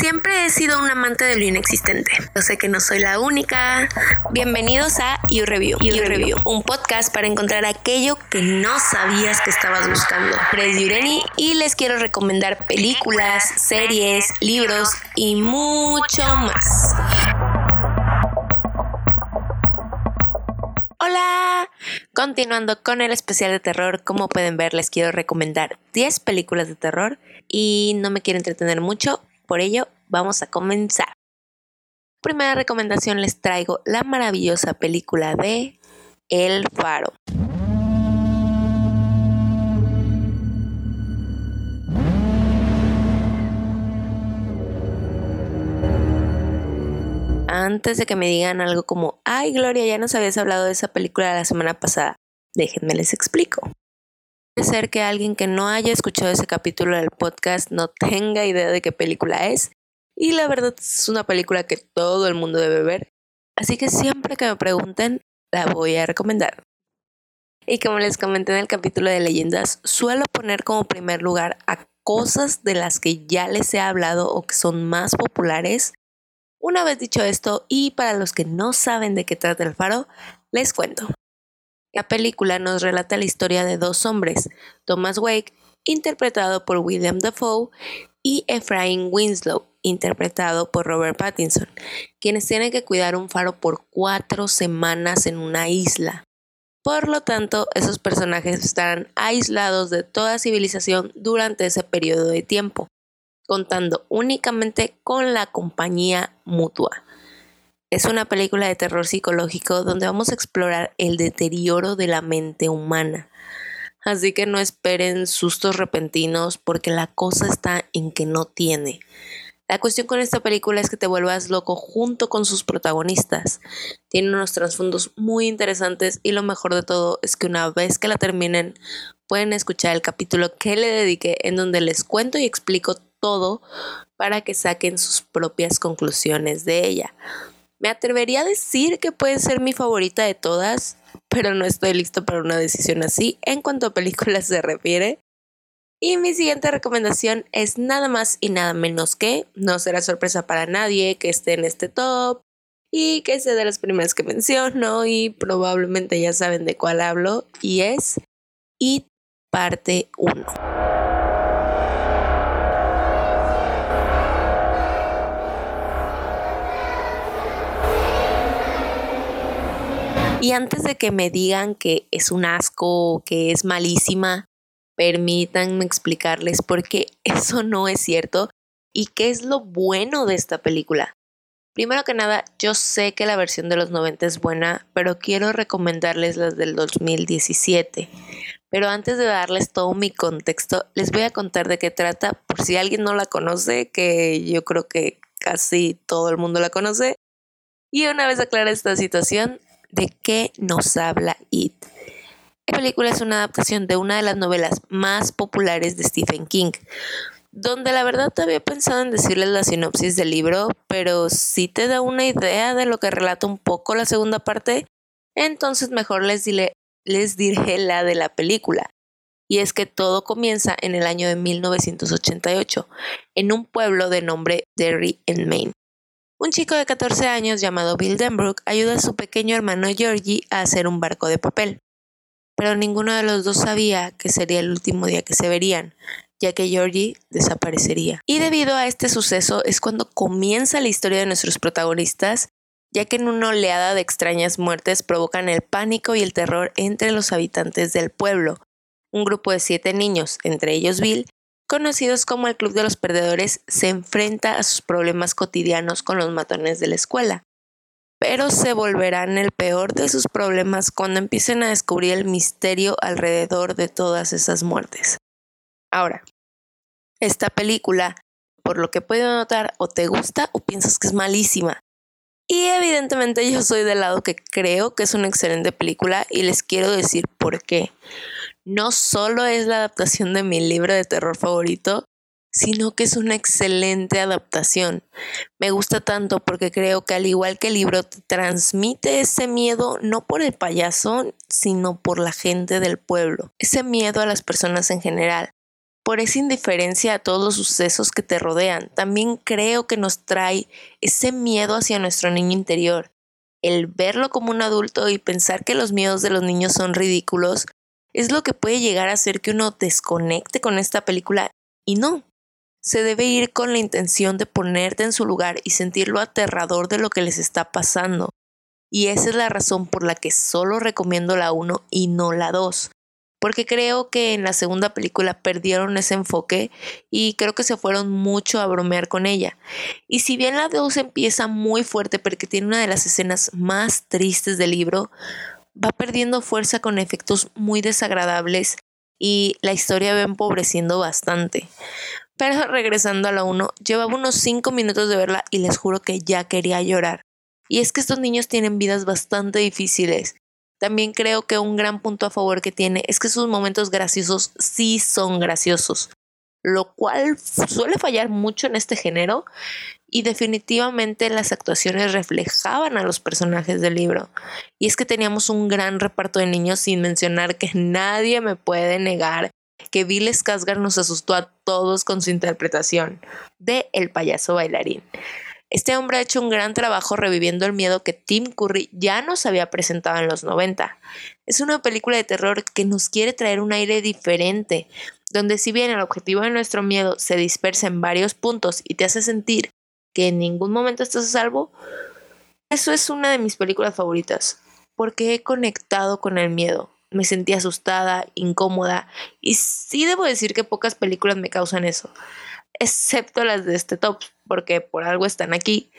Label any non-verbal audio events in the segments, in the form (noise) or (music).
Siempre he sido un amante de lo inexistente. Yo sé que no soy la única. Bienvenidos a You Review. You, Review, un podcast para encontrar aquello que no sabías que estabas buscando. Freddy Ureni y les quiero recomendar películas, series, libros y mucho más. Hola, continuando con el especial de terror, como pueden ver les quiero recomendar 10 películas de terror y no me quiero entretener mucho, por ello, vamos a comenzar. Primera recomendación les traigo la maravillosa película de El Faro. Antes de que me digan algo como, ay Gloria, ya nos habías hablado de esa película la semana pasada, déjenme les explico ser que alguien que no haya escuchado ese capítulo del podcast no tenga idea de qué película es. Y la verdad es una película que todo el mundo debe ver. Así que siempre que me pregunten, la voy a recomendar. Y como les comenté en el capítulo de leyendas, suelo poner como primer lugar a cosas de las que ya les he hablado o que son más populares. Una vez dicho esto, y para los que no saben de qué trata el faro, les cuento. La película nos relata la historia de dos hombres, Thomas Wake, interpretado por William Dafoe, y Ephraim Winslow, interpretado por Robert Pattinson, quienes tienen que cuidar un faro por cuatro semanas en una isla. Por lo tanto, esos personajes estarán aislados de toda civilización durante ese periodo de tiempo, contando únicamente con la compañía mutua. Es una película de terror psicológico donde vamos a explorar el deterioro de la mente humana. Así que no esperen sustos repentinos porque la cosa está en que no tiene. La cuestión con esta película es que te vuelvas loco junto con sus protagonistas. Tiene unos trasfondos muy interesantes y lo mejor de todo es que una vez que la terminen pueden escuchar el capítulo que le dediqué en donde les cuento y explico todo para que saquen sus propias conclusiones de ella. Me atrevería a decir que puede ser mi favorita de todas, pero no estoy listo para una decisión así en cuanto a películas se refiere. Y mi siguiente recomendación es nada más y nada menos que, no será sorpresa para nadie que esté en este top y que sea de las primeras que menciono y probablemente ya saben de cuál hablo y es It parte 1. Y antes de que me digan que es un asco o que es malísima, permítanme explicarles por qué eso no es cierto y qué es lo bueno de esta película. Primero que nada, yo sé que la versión de los 90 es buena, pero quiero recomendarles las del 2017. Pero antes de darles todo mi contexto, les voy a contar de qué trata, por si alguien no la conoce, que yo creo que casi todo el mundo la conoce. Y una vez aclara esta situación, ¿De qué nos habla It? La película es una adaptación de una de las novelas más populares de Stephen King, donde la verdad todavía he pensado en decirles la sinopsis del libro, pero si te da una idea de lo que relata un poco la segunda parte, entonces mejor les, les diré la de la película. Y es que todo comienza en el año de 1988, en un pueblo de nombre Derry en Maine. Un chico de 14 años llamado Bill Denbrook ayuda a su pequeño hermano Georgie a hacer un barco de papel. Pero ninguno de los dos sabía que sería el último día que se verían, ya que Georgie desaparecería. Y debido a este suceso es cuando comienza la historia de nuestros protagonistas, ya que en una oleada de extrañas muertes provocan el pánico y el terror entre los habitantes del pueblo. Un grupo de siete niños, entre ellos Bill, conocidos como el Club de los Perdedores, se enfrenta a sus problemas cotidianos con los matones de la escuela. Pero se volverán el peor de sus problemas cuando empiecen a descubrir el misterio alrededor de todas esas muertes. Ahora, esta película, por lo que puedo notar, o te gusta o piensas que es malísima. Y evidentemente yo soy del lado que creo que es una excelente película y les quiero decir por qué no solo es la adaptación de mi libro de terror favorito, sino que es una excelente adaptación. Me gusta tanto porque creo que al igual que el libro te transmite ese miedo no por el payaso, sino por la gente del pueblo, ese miedo a las personas en general, por esa indiferencia a todos los sucesos que te rodean. También creo que nos trae ese miedo hacia nuestro niño interior. El verlo como un adulto y pensar que los miedos de los niños son ridículos es lo que puede llegar a hacer que uno desconecte con esta película y no. Se debe ir con la intención de ponerte en su lugar y sentir lo aterrador de lo que les está pasando. Y esa es la razón por la que solo recomiendo la 1 y no la 2. Porque creo que en la segunda película perdieron ese enfoque y creo que se fueron mucho a bromear con ella. Y si bien la 2 empieza muy fuerte porque tiene una de las escenas más tristes del libro, va perdiendo fuerza con efectos muy desagradables y la historia va empobreciendo bastante. Pero (laughs) regresando a la 1, llevaba unos 5 minutos de verla y les juro que ya quería llorar. Y es que estos niños tienen vidas bastante difíciles. También creo que un gran punto a favor que tiene es que sus momentos graciosos sí son graciosos, lo cual suele fallar mucho en este género y definitivamente las actuaciones reflejaban a los personajes del libro. Y es que teníamos un gran reparto de niños sin mencionar que nadie me puede negar que Bill Skarsgård nos asustó a todos con su interpretación de El payaso bailarín. Este hombre ha hecho un gran trabajo reviviendo el miedo que Tim Curry ya nos había presentado en los 90. Es una película de terror que nos quiere traer un aire diferente, donde si bien el objetivo de nuestro miedo se dispersa en varios puntos y te hace sentir que en ningún momento estás a salvo, eso es una de mis películas favoritas, porque he conectado con el miedo. Me sentí asustada, incómoda, y sí debo decir que pocas películas me causan eso excepto las de este top, porque por algo están aquí.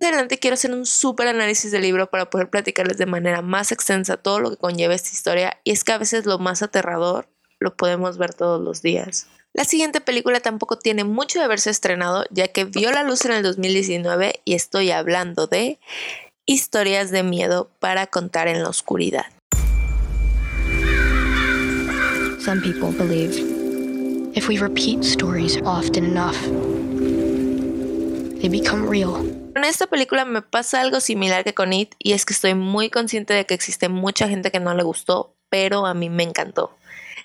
Adelante quiero hacer un súper análisis del libro para poder platicarles de manera más extensa todo lo que conlleva esta historia y es que a veces lo más aterrador lo podemos ver todos los días. La siguiente película tampoco tiene mucho de haberse estrenado ya que vio la luz en el 2019 y estoy hablando de historias de miedo para contar en la oscuridad. Some people believe If we repeat stories often enough, they become real. Con esta película me pasa algo similar que con It y es que estoy muy consciente de que existe mucha gente que no le gustó, pero a mí me encantó.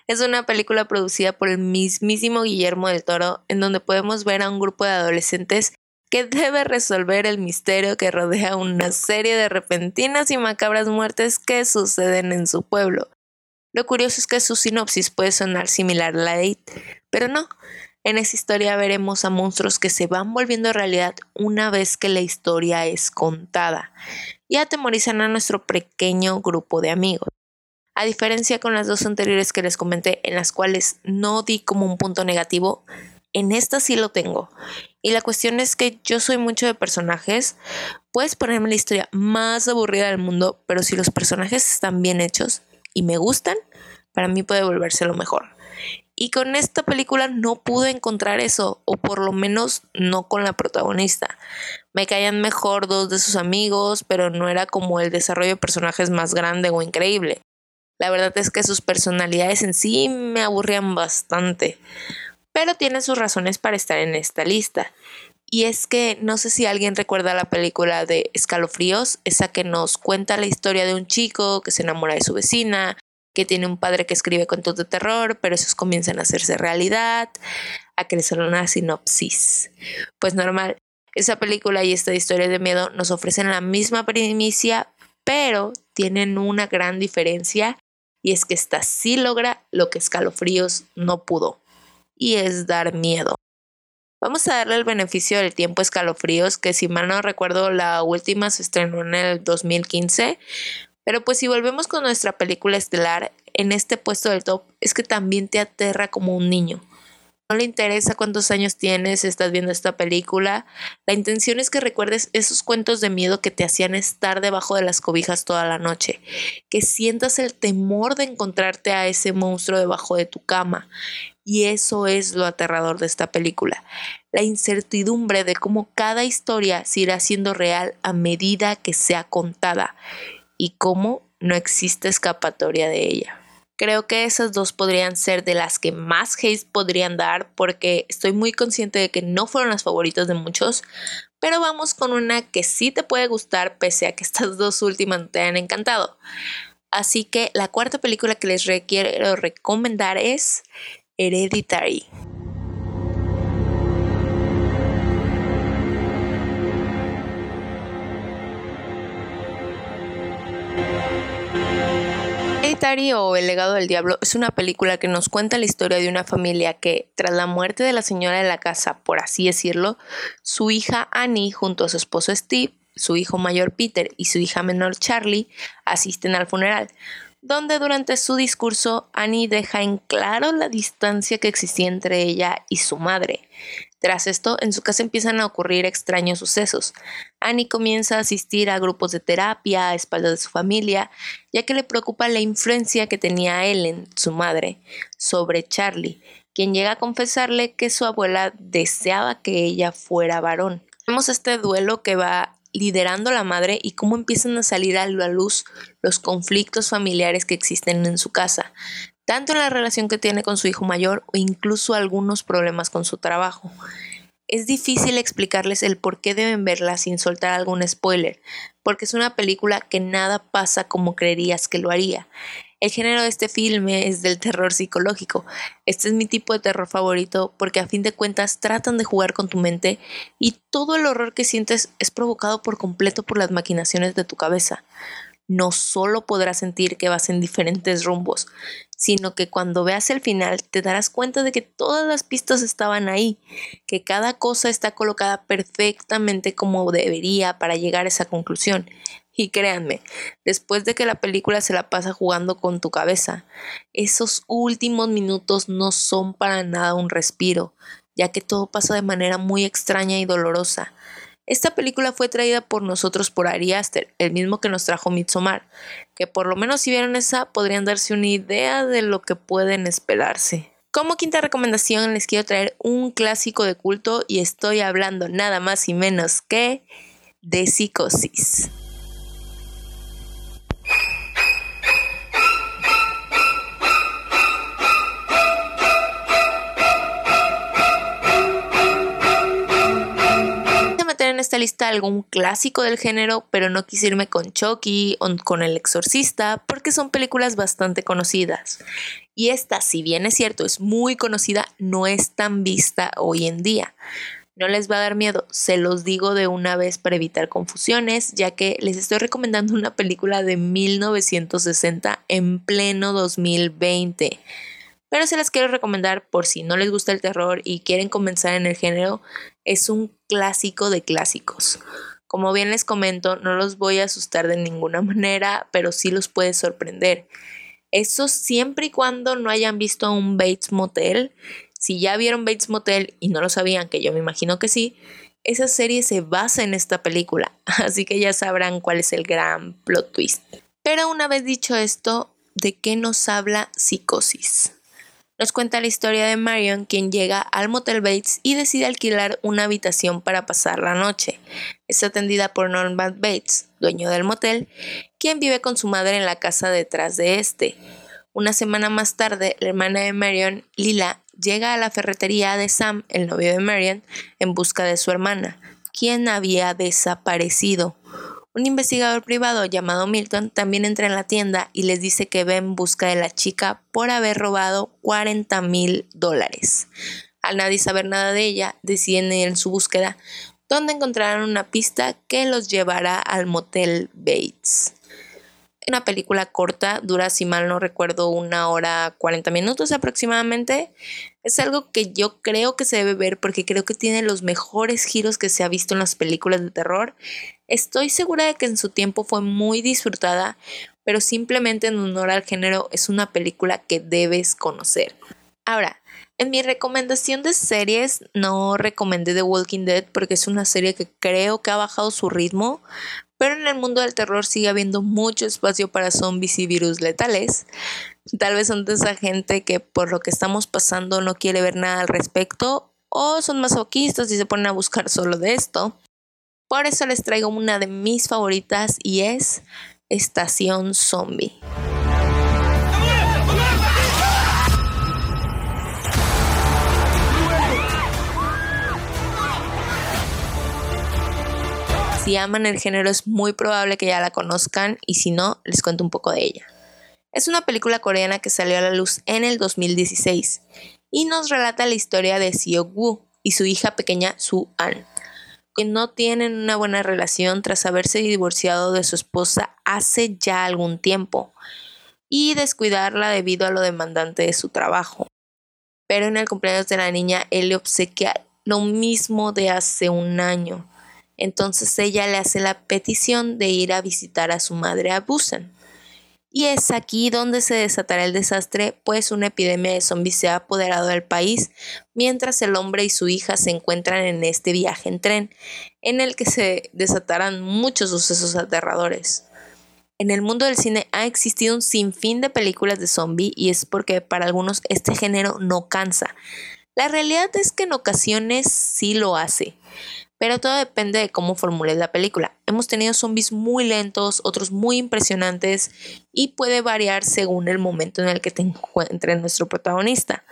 Es una película producida por el mismísimo Guillermo del Toro, en donde podemos ver a un grupo de adolescentes que debe resolver el misterio que rodea una serie de repentinas y macabras muertes que suceden en su pueblo. Lo curioso es que su sinopsis puede sonar similar a la de It, pero no. En esa historia veremos a monstruos que se van volviendo realidad una vez que la historia es contada y atemorizan a nuestro pequeño grupo de amigos. A diferencia con las dos anteriores que les comenté, en las cuales no di como un punto negativo, en esta sí lo tengo. Y la cuestión es que yo soy mucho de personajes. Puedes ponerme la historia más aburrida del mundo, pero si los personajes están bien hechos, y me gustan, para mí puede volverse lo mejor. Y con esta película no pude encontrar eso, o por lo menos no con la protagonista. Me caían mejor dos de sus amigos, pero no era como el desarrollo de personajes más grande o increíble. La verdad es que sus personalidades en sí me aburrían bastante. Pero tiene sus razones para estar en esta lista. Y es que no sé si alguien recuerda la película de Escalofríos, esa que nos cuenta la historia de un chico que se enamora de su vecina, que tiene un padre que escribe cuentos de terror, pero esos comienzan a hacerse realidad, a que le sale una sinopsis. Pues normal, esa película y esta historia de miedo nos ofrecen la misma primicia, pero tienen una gran diferencia y es que esta sí logra lo que Escalofríos no pudo, y es dar miedo. Vamos a darle el beneficio del tiempo escalofríos, que si mal no recuerdo la última se estrenó en el 2015. Pero pues si volvemos con nuestra película estelar, en este puesto del top es que también te aterra como un niño. No le interesa cuántos años tienes, estás viendo esta película. La intención es que recuerdes esos cuentos de miedo que te hacían estar debajo de las cobijas toda la noche. Que sientas el temor de encontrarte a ese monstruo debajo de tu cama. Y eso es lo aterrador de esta película, la incertidumbre de cómo cada historia se irá siendo real a medida que sea contada y cómo no existe escapatoria de ella. Creo que esas dos podrían ser de las que más hate podrían dar porque estoy muy consciente de que no fueron las favoritas de muchos, pero vamos con una que sí te puede gustar pese a que (laughs) estas dos últimas te hayan encantado. Así que la cuarta película que les quiero recomendar es Hereditary. Hereditary o El legado del diablo es una película que nos cuenta la historia de una familia que, tras la muerte de la señora de la casa, por así decirlo, su hija Annie junto a su esposo Steve, su hijo mayor Peter y su hija menor Charlie asisten al funeral, donde durante su discurso Annie deja en claro la distancia que existía entre ella y su madre. Tras esto, en su casa empiezan a ocurrir extraños sucesos. Annie comienza a asistir a grupos de terapia a espaldas de su familia, ya que le preocupa la influencia que tenía Ellen, su madre, sobre Charlie, quien llega a confesarle que su abuela deseaba que ella fuera varón. Vemos este duelo que va liderando la madre y cómo empiezan a salir a la luz los conflictos familiares que existen en su casa, tanto en la relación que tiene con su hijo mayor o incluso algunos problemas con su trabajo. Es difícil explicarles el por qué deben verla sin soltar algún spoiler, porque es una película que nada pasa como creerías que lo haría. El género de este filme es del terror psicológico. Este es mi tipo de terror favorito porque a fin de cuentas tratan de jugar con tu mente y todo el horror que sientes es provocado por completo por las maquinaciones de tu cabeza no solo podrás sentir que vas en diferentes rumbos, sino que cuando veas el final te darás cuenta de que todas las pistas estaban ahí, que cada cosa está colocada perfectamente como debería para llegar a esa conclusión. Y créanme, después de que la película se la pasa jugando con tu cabeza, esos últimos minutos no son para nada un respiro, ya que todo pasa de manera muy extraña y dolorosa. Esta película fue traída por nosotros por Ari Aster, el mismo que nos trajo Midsommar, que por lo menos si vieron esa podrían darse una idea de lo que pueden esperarse. Como quinta recomendación les quiero traer un clásico de culto y estoy hablando nada más y menos que de psicosis. Esta lista algún clásico del género, pero no quise irme con Chucky o con El Exorcista porque son películas bastante conocidas. Y esta, si bien es cierto, es muy conocida, no es tan vista hoy en día. No les va a dar miedo, se los digo de una vez para evitar confusiones, ya que les estoy recomendando una película de 1960 en pleno 2020 pero se las quiero recomendar por si no les gusta el terror y quieren comenzar en el género, es un clásico de clásicos. Como bien les comento, no los voy a asustar de ninguna (laughs) manera, pero sí los puede sorprender. Eso siempre y cuando no hayan visto un Bates Motel. Si ya vieron Bates Motel y no lo sabían, que yo me imagino que sí, esa serie se basa en esta película, (laughs) así que ya sabrán cuál es el gran plot twist. Pero una vez dicho esto, ¿de qué nos habla Psicosis? Nos cuenta la historia de Marion, quien llega al Motel Bates y decide alquilar una habitación para pasar la noche. Es atendida por Norman Bates, dueño del motel, quien vive con su madre en la casa detrás de este. Una semana más tarde, la hermana de Marion, Lila, llega a la ferretería de Sam, el novio de Marion, en busca de su hermana, quien había desaparecido. Un investigador privado llamado Milton también entra en la tienda y les dice que ve en busca de la chica por haber robado 40 mil dólares. Al nadie saber nada de ella, deciden ir en su búsqueda, donde encontrarán una pista que los llevará al motel Bates una película corta, dura si mal no recuerdo una hora 40 minutos aproximadamente. Es algo que yo creo que se debe ver porque creo que tiene los mejores giros que se ha visto en las películas de terror. Estoy segura de que en su tiempo fue muy disfrutada, pero simplemente en honor al género es una película que debes conocer. Ahora, en mi recomendación de series no recomendé The Walking Dead porque es una serie que creo que ha bajado su ritmo, pero en el mundo del terror sigue habiendo mucho espacio para zombies y virus letales. Tal vez son de esa gente que por lo que estamos pasando no quiere ver nada al respecto o son masoquistas y se ponen a buscar solo de esto. Por eso les traigo una de mis favoritas y es Estación Zombie. Si aman el género es muy probable que ya la conozcan y si no, les cuento un poco de ella. Es una película coreana que salió a la luz en el 2016 y nos relata la historia de Seo Woo y su hija pequeña Su An, que no tienen una buena relación tras haberse divorciado de su esposa hace ya algún tiempo y descuidarla debido a lo demandante de su trabajo. Pero en el cumpleaños de la niña él le obsequia lo mismo de hace un año. Entonces ella le hace la petición de ir a visitar a su madre a Busan. Y es aquí donde se desatará el desastre, pues una epidemia de zombies se ha apoderado del país, mientras el hombre y su hija se encuentran en este viaje en tren, en el que se desatarán muchos sucesos aterradores. En el mundo del cine ha existido un sinfín de películas de zombie y es porque para algunos este género no cansa. La realidad es que en ocasiones sí lo hace pero todo depende de cómo formules la película. Hemos tenido zombies muy lentos, otros muy impresionantes y puede variar según el momento en el que te encuentre nuestro protagonista.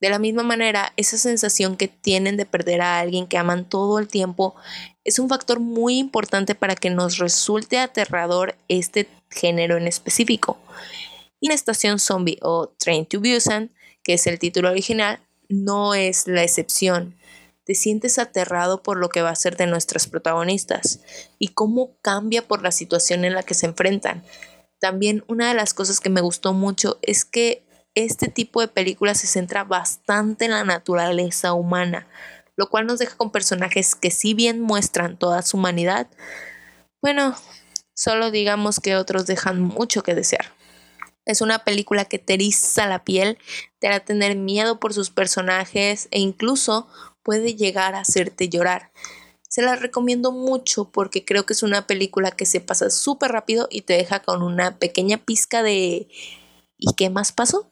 De la misma manera, esa sensación que tienen de perder a alguien que aman todo el tiempo es un factor muy importante para que nos resulte aterrador este género en específico. Y la estación zombie o Train to Busan, que es el título original, no es la excepción te sientes aterrado por lo que va a ser de nuestras protagonistas y cómo cambia por la situación en la que se enfrentan. También una de las cosas que me gustó mucho es que este tipo de películas se centra bastante en la naturaleza humana, lo cual nos deja con personajes que si bien muestran toda su humanidad, bueno, solo digamos que otros dejan mucho que desear. Es una película que te eriza la piel, te hará tener miedo por sus personajes e incluso puede llegar a hacerte llorar. Se la recomiendo mucho porque creo que es una película que se pasa súper rápido y te deja con una pequeña pizca de ¿y qué más pasó?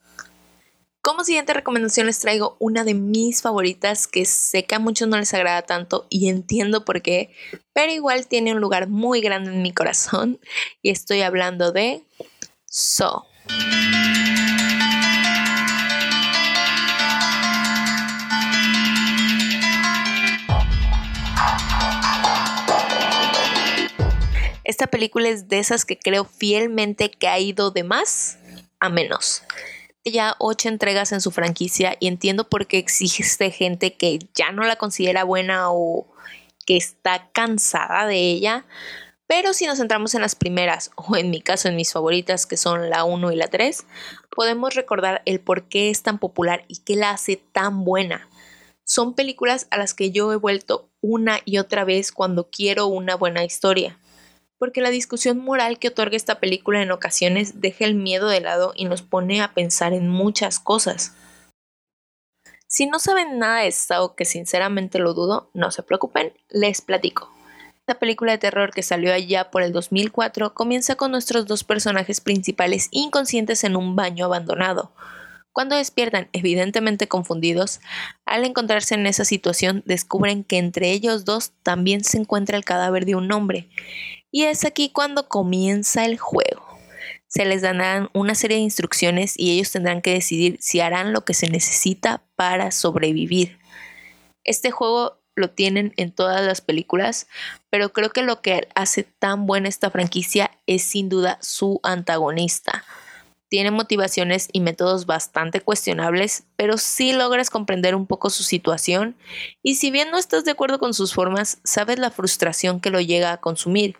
Como siguiente recomendación les traigo una de mis favoritas que sé que a muchos no les agrada tanto y entiendo por qué, pero igual tiene un lugar muy grande en mi corazón y estoy hablando de So. Esta película es de esas que creo fielmente que ha ido de más a menos. Ya ocho entregas en su franquicia y entiendo por qué existe gente que ya no la considera buena o que está cansada de ella. Pero si nos centramos en las primeras, (laughs) o en mi caso en mis favoritas, que son la 1 y la 3, podemos recordar el por qué es tan popular y qué la hace tan buena. Son películas a las que yo he vuelto una y otra vez cuando quiero una buena historia porque la discusión moral que otorga esta película en ocasiones deja el miedo de lado y nos pone a pensar en muchas cosas. Si no saben nada de esto, que sinceramente lo dudo, no se preocupen, les platico. Esta película de terror que salió allá por el 2004 comienza con nuestros dos personajes principales inconscientes en un baño abandonado. Cuando despiertan, evidentemente confundidos, al encontrarse en esa situación descubren que entre ellos dos también se encuentra el cadáver de un hombre, y es aquí cuando comienza el juego. Se les darán una serie de instrucciones y ellos tendrán que decidir si harán lo que se necesita para sobrevivir. Este juego lo tienen en todas las películas, pero creo que lo que hace tan buena esta franquicia es sin duda su antagonista. Tiene motivaciones y métodos bastante cuestionables, pero sí logras comprender un poco su situación y si bien no estás de acuerdo con sus formas, sabes la frustración que lo llega a consumir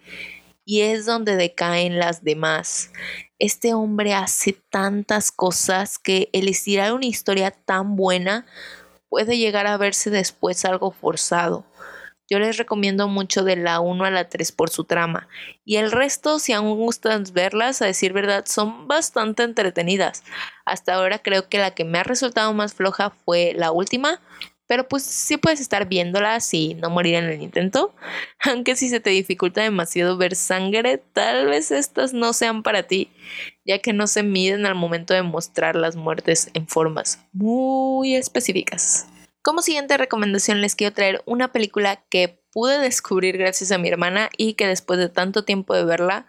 y es donde decaen las demás. Este hombre hace tantas cosas que el estirar una historia tan buena puede llegar a verse después algo forzado. Yo les recomiendo mucho de la 1 a la 3 por su trama. Y el resto, si aún gustan verlas, a decir verdad, son bastante entretenidas. Hasta ahora creo que la que me ha resultado más floja fue la última. Pero pues sí puedes estar viéndolas y no morir en el intento. (laughs) Aunque si se te dificulta demasiado ver sangre, tal vez estas no sean para ti, ya que no se miden al momento de mostrar las muertes en formas muy específicas. Como siguiente recomendación les quiero traer una película que pude descubrir gracias a mi hermana y que después de tanto tiempo de verla,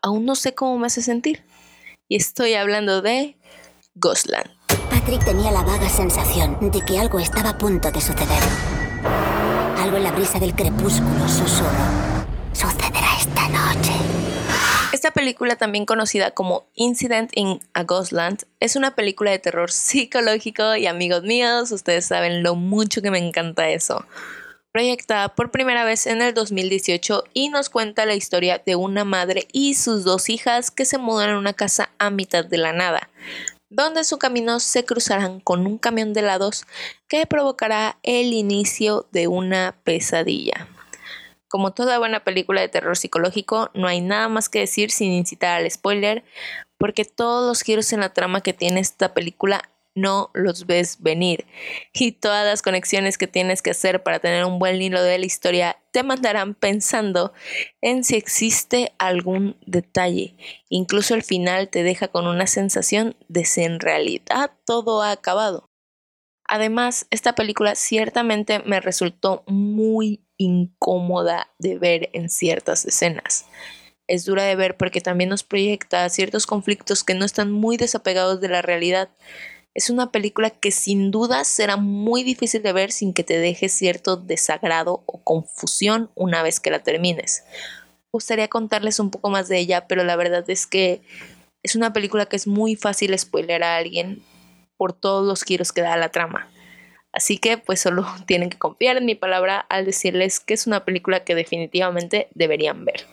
aún no sé cómo me hace sentir. Y estoy hablando de Ghostland. Patrick tenía la vaga sensación de que algo estaba a punto de suceder. Algo en la brisa del crepúsculo susurró. Sucederá esta noche Esta película, también conocida como Incident in a Ghostland, es una película de terror psicológico y amigos míos, ustedes saben lo mucho que me encanta eso. Proyectada por primera vez en el 2018 y nos cuenta la historia de una madre y sus dos hijas que se mudan a una casa a mitad de la nada, donde su camino se cruzarán con un camión de helados que provocará el inicio de una pesadilla. Como toda buena película de terror psicológico, no hay nada más que decir sin incitar al spoiler, porque todos los giros en la trama que tiene esta película no los ves venir. Y todas las conexiones que tienes que hacer para tener un buen hilo de la historia te mandarán pensando en si existe algún detalle. Incluso el final te deja con una sensación de si en realidad todo ha acabado. Además, esta película ciertamente me resultó muy incómoda de ver en ciertas escenas. Es dura de ver porque también nos proyecta ciertos conflictos que no están muy desapegados de la realidad. Es una película que sin duda será muy difícil de ver sin que te deje cierto desagrado o confusión una vez que la termines. Gustaría contarles un poco más de ella, pero la verdad es que es una película que es muy fácil spoiler a alguien por todos los giros que da la trama. Así que pues solo (laughs) tienen que confiar en mi palabra al decirles que es una película que definitivamente deberían ver.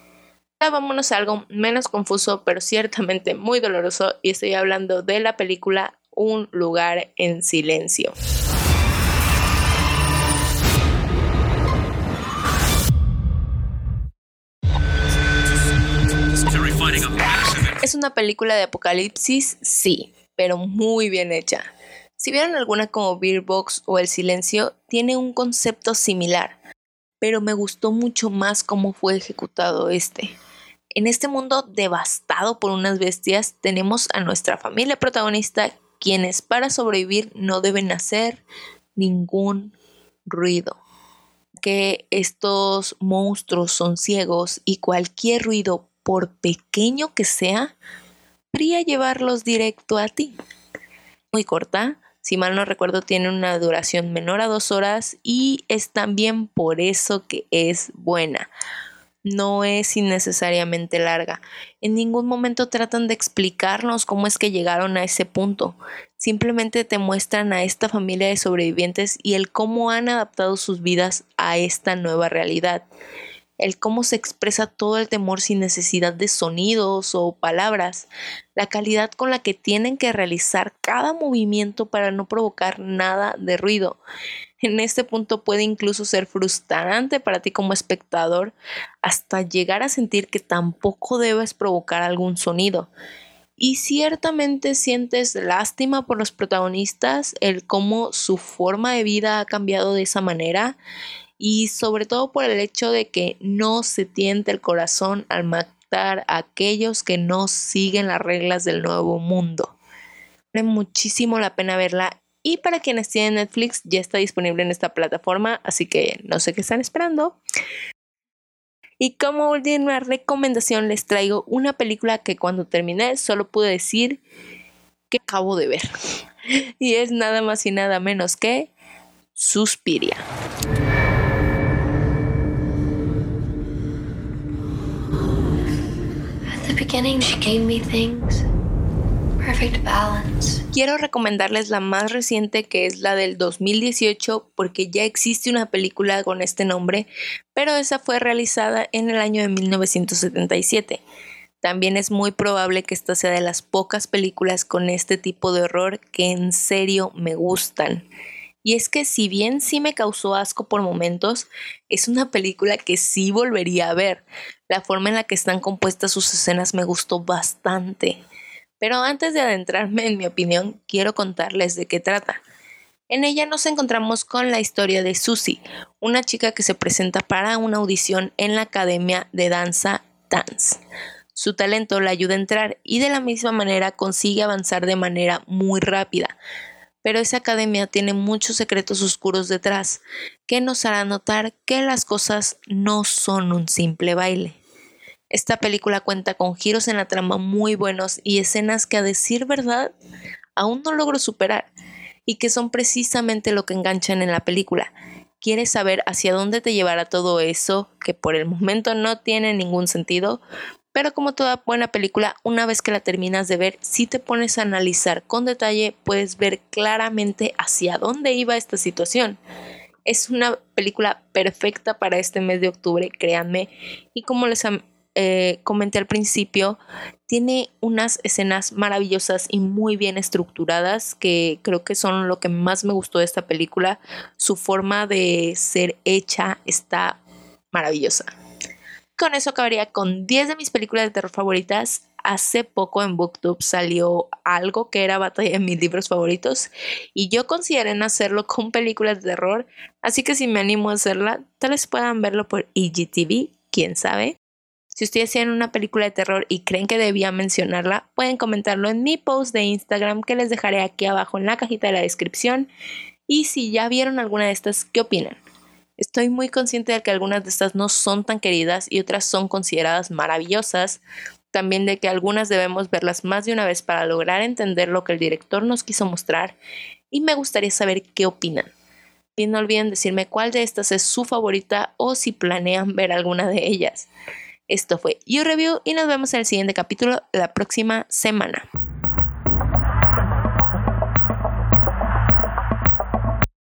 Ahora vámonos a algo menos confuso pero ciertamente muy doloroso y estoy hablando de la película Un lugar en silencio. Es una película de apocalipsis, sí, pero muy bien hecha. Si vieron alguna como Beer Box o El Silencio, tiene un concepto similar, pero me gustó mucho más cómo fue ejecutado este. En este mundo devastado por unas bestias, tenemos a nuestra familia protagonista, quienes para sobrevivir no deben hacer ningún ruido. Que estos monstruos son ciegos y cualquier ruido, por pequeño que sea, podría llevarlos directo a ti. Muy corta, si mal no recuerdo, tiene una duración menor a dos horas y es también por eso que es buena. No es innecesariamente larga. En ningún momento tratan de explicarnos cómo es que llegaron a ese punto. Simplemente te muestran a esta familia de sobrevivientes y el cómo han adaptado sus vidas a esta nueva realidad el cómo se expresa todo el temor sin necesidad de sonidos o palabras, la calidad con la que tienen que realizar cada movimiento para no provocar nada de ruido. En este punto puede incluso ser frustrante para ti como espectador hasta llegar a sentir que tampoco debes provocar algún sonido. Y ciertamente sientes lástima por los protagonistas, el cómo su forma de vida ha cambiado de esa manera y sobre todo por el hecho de que no se tiente el corazón al matar a aquellos que no siguen las reglas del nuevo mundo. Vale muchísimo la pena verla y para quienes tienen Netflix ya está disponible en esta plataforma, así que no sé qué están esperando. Y como última recomendación les traigo una película que cuando terminé solo pude decir que acabo de ver. (laughs) Y es nada más y nada menos que Suspiria. Quiero recomendarles la más reciente que es la del 2018 porque ya existe una película con este nombre, pero esa fue realizada en el año de 1977. También es muy probable que esta sea de las pocas películas con este tipo de horror que en serio me gustan. Y es que si bien sí me causó asco por momentos, es una película que sí volvería a ver. La forma en la que están compuestas sus escenas me gustó bastante. Pero antes de adentrarme en mi opinión, quiero contarles de qué trata. En ella nos encontramos con la historia de Susie, una chica que se presenta para una audición en la Academia de Danza Dance. Su talento la ayuda a entrar y de la misma manera consigue avanzar de manera muy rápida, pero esa academia tiene muchos secretos oscuros detrás que nos hará notar que las cosas no son un simple baile. Esta película cuenta con giros en la trama muy buenos y escenas que a decir verdad aún no logro superar y que son precisamente lo que enganchan en la película. ¿Quieres saber hacia dónde te llevará todo eso que por el momento no tiene ningún sentido? Pero como toda buena película, una vez que la terminas de ver, si te pones a analizar con detalle, puedes ver claramente hacia dónde iba esta situación. Es una película perfecta para este mes de octubre, créanme. Y como les eh, comenté al principio, tiene unas escenas maravillosas y muy bien estructuradas que creo que son lo que más me gustó de esta película. Su forma de ser hecha está maravillosa. Con eso acabaría con 10 de mis películas de terror favoritas. Hace poco en BookTube salió algo que era batalla de mis libros favoritos y yo consideré en hacerlo con películas de terror, así que si me animo a hacerla, tal vez puedan verlo por EGTV, quién sabe. Si ustedes tienen una película de terror y creen que debía mencionarla, pueden comentarlo en mi post de Instagram que les dejaré aquí abajo en la cajita de la descripción. Y si ya vieron alguna de estas, ¿qué opinan? Estoy muy consciente de que algunas de estas no son tan queridas y otras son consideradas maravillosas. También de que algunas debemos verlas más de una vez para lograr entender lo que el director nos quiso mostrar. Y me gustaría saber qué opinan. Y no olviden decirme cuál de estas es su favorita o si planean ver alguna de ellas. Esto fue You Review y nos vemos en el siguiente capítulo la próxima semana.